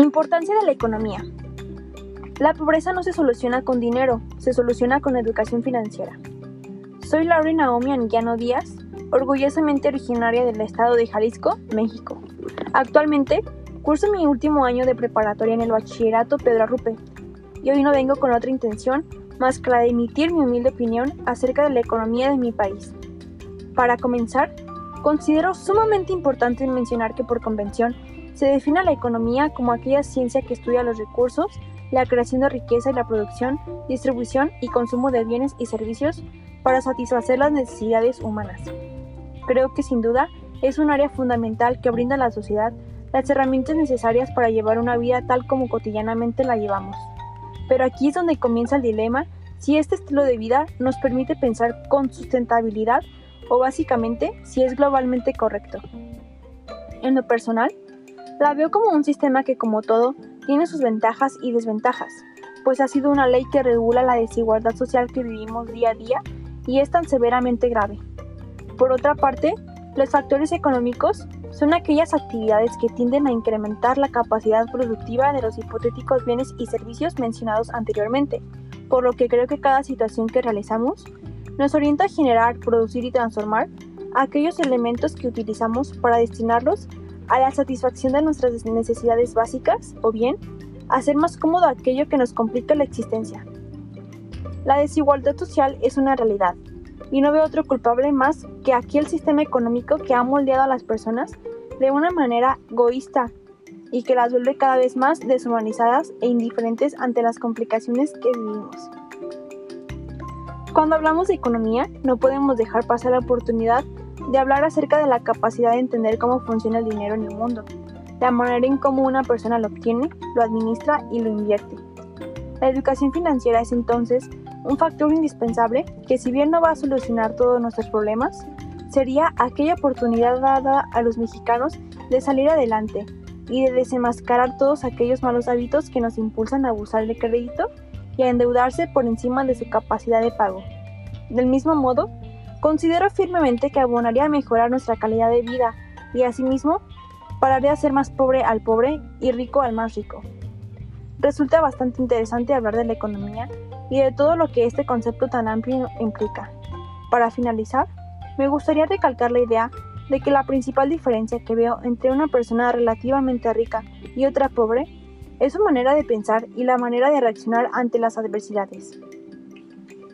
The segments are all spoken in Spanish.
Importancia de la economía. La pobreza no se soluciona con dinero, se soluciona con educación financiera. Soy Laura Naomi Anguiano Díaz, orgullosamente originaria del estado de Jalisco, México. Actualmente curso mi último año de preparatoria en el bachillerato Pedro Arrupe y hoy no vengo con otra intención más que la de emitir mi humilde opinión acerca de la economía de mi país. Para comenzar, considero sumamente importante mencionar que por convención se define la economía como aquella ciencia que estudia los recursos, la creación de riqueza y la producción, distribución y consumo de bienes y servicios para satisfacer las necesidades humanas. Creo que sin duda es un área fundamental que brinda a la sociedad las herramientas necesarias para llevar una vida tal como cotidianamente la llevamos. Pero aquí es donde comienza el dilema si este estilo de vida nos permite pensar con sustentabilidad o básicamente si es globalmente correcto. En lo personal, la veo como un sistema que como todo tiene sus ventajas y desventajas, pues ha sido una ley que regula la desigualdad social que vivimos día a día y es tan severamente grave. Por otra parte, los factores económicos son aquellas actividades que tienden a incrementar la capacidad productiva de los hipotéticos bienes y servicios mencionados anteriormente, por lo que creo que cada situación que realizamos nos orienta a generar, producir y transformar aquellos elementos que utilizamos para destinarlos a la satisfacción de nuestras necesidades básicas o bien hacer más cómodo aquello que nos complica la existencia. La desigualdad social es una realidad y no veo otro culpable más que aquel sistema económico que ha moldeado a las personas de una manera egoísta y que las vuelve cada vez más deshumanizadas e indiferentes ante las complicaciones que vivimos. Cuando hablamos de economía, no podemos dejar pasar la oportunidad de hablar acerca de la capacidad de entender cómo funciona el dinero en el mundo, la manera en cómo una persona lo obtiene, lo administra y lo invierte. La educación financiera es entonces un factor indispensable que si bien no va a solucionar todos nuestros problemas, sería aquella oportunidad dada a los mexicanos de salir adelante y de desenmascarar todos aquellos malos hábitos que nos impulsan a abusar de crédito y a endeudarse por encima de su capacidad de pago. Del mismo modo, considero firmemente que abonaría a mejorar nuestra calidad de vida y asimismo pararía a ser más pobre al pobre y rico al más rico. Resulta bastante interesante hablar de la economía y de todo lo que este concepto tan amplio implica. Para finalizar, me gustaría recalcar la idea de que la principal diferencia que veo entre una persona relativamente rica y otra pobre es su manera de pensar y la manera de reaccionar ante las adversidades.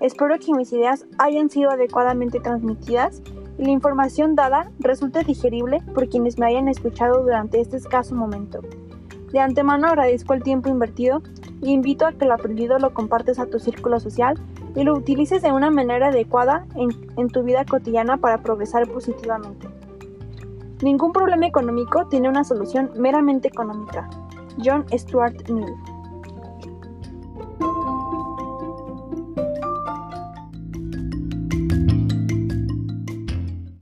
Espero que mis ideas hayan sido adecuadamente transmitidas y la información dada resulte digerible por quienes me hayan escuchado durante este escaso momento. De antemano agradezco el tiempo invertido y invito a que lo aprendido lo compartes a tu círculo social y lo utilices de una manera adecuada en tu vida cotidiana para progresar positivamente. Ningún problema económico tiene una solución meramente económica. John Stuart Mill